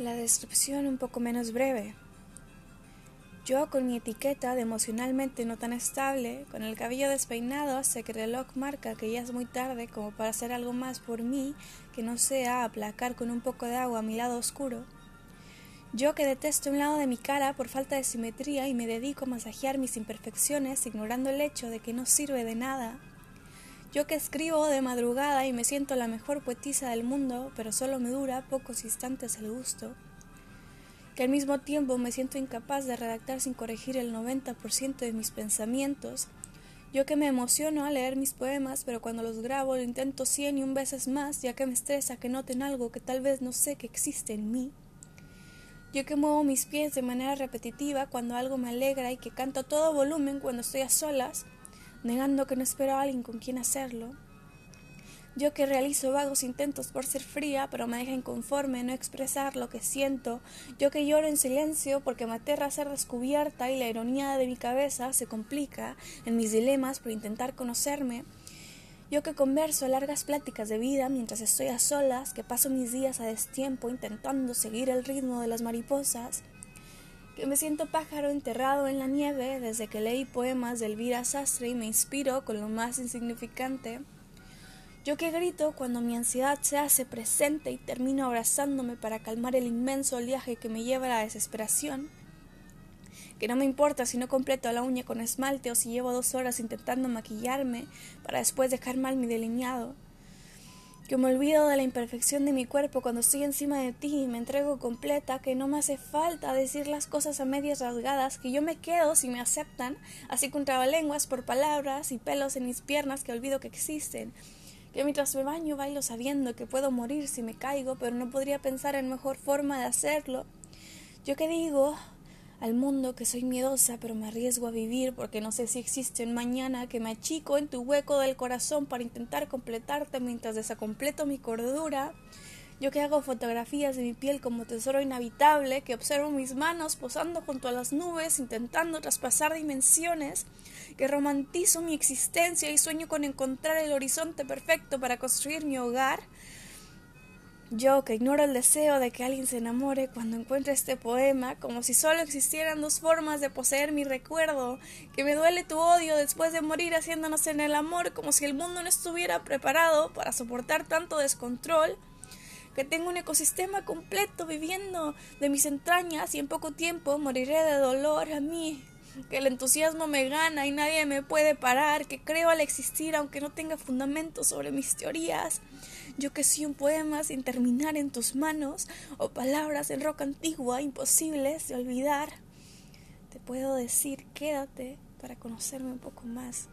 La descripción un poco menos breve. Yo con mi etiqueta de emocionalmente no tan estable, con el cabello despeinado hasta que el reloj marca que ya es muy tarde como para hacer algo más por mí que no sea aplacar con un poco de agua mi lado oscuro. Yo que detesto un lado de mi cara por falta de simetría y me dedico a masajear mis imperfecciones ignorando el hecho de que no sirve de nada. Yo que escribo de madrugada y me siento la mejor poetisa del mundo, pero solo me dura pocos instantes el gusto. Que al mismo tiempo me siento incapaz de redactar sin corregir el 90% de mis pensamientos. Yo que me emociono al leer mis poemas, pero cuando los grabo lo intento cien y un veces más, ya que me estresa que noten algo que tal vez no sé que existe en mí. Yo que muevo mis pies de manera repetitiva cuando algo me alegra y que canto a todo volumen cuando estoy a solas, negando que no espero a alguien con quien hacerlo. Yo que realizo vagos intentos por ser fría, pero me deja inconforme no expresar lo que siento. Yo que lloro en silencio porque me aterra ser descubierta y la ironía de mi cabeza se complica en mis dilemas por intentar conocerme. Yo que converso largas pláticas de vida mientras estoy a solas, que paso mis días a destiempo intentando seguir el ritmo de las mariposas que me siento pájaro enterrado en la nieve desde que leí poemas de Elvira Sastre y me inspiro con lo más insignificante. Yo que grito cuando mi ansiedad se hace presente y termino abrazándome para calmar el inmenso oleaje que me lleva a la desesperación. Que no me importa si no completo la uña con esmalte o si llevo dos horas intentando maquillarme para después dejar mal mi delineado que me olvido de la imperfección de mi cuerpo cuando estoy encima de ti y me entrego completa, que no me hace falta decir las cosas a medias rasgadas, que yo me quedo si me aceptan, así con trabalenguas por palabras y pelos en mis piernas que olvido que existen, que mientras me baño bailo sabiendo que puedo morir si me caigo, pero no podría pensar en mejor forma de hacerlo. Yo que digo, al mundo que soy miedosa, pero me arriesgo a vivir porque no sé si existe mañana, que me achico en tu hueco del corazón para intentar completarte mientras desacompleto mi cordura. Yo que hago fotografías de mi piel como tesoro inhabitable, que observo mis manos posando junto a las nubes, intentando traspasar dimensiones, que romantizo mi existencia y sueño con encontrar el horizonte perfecto para construir mi hogar, yo que ignoro el deseo de que alguien se enamore cuando encuentre este poema, como si solo existieran dos formas de poseer mi recuerdo, que me duele tu odio después de morir haciéndonos en el amor, como si el mundo no estuviera preparado para soportar tanto descontrol, que tengo un ecosistema completo viviendo de mis entrañas y en poco tiempo moriré de dolor a mí, que el entusiasmo me gana y nadie me puede parar, que creo al existir aunque no tenga fundamento sobre mis teorías. Yo que soy un poema sin terminar en tus manos o palabras en roca antigua imposibles de olvidar. Te puedo decir, quédate para conocerme un poco más.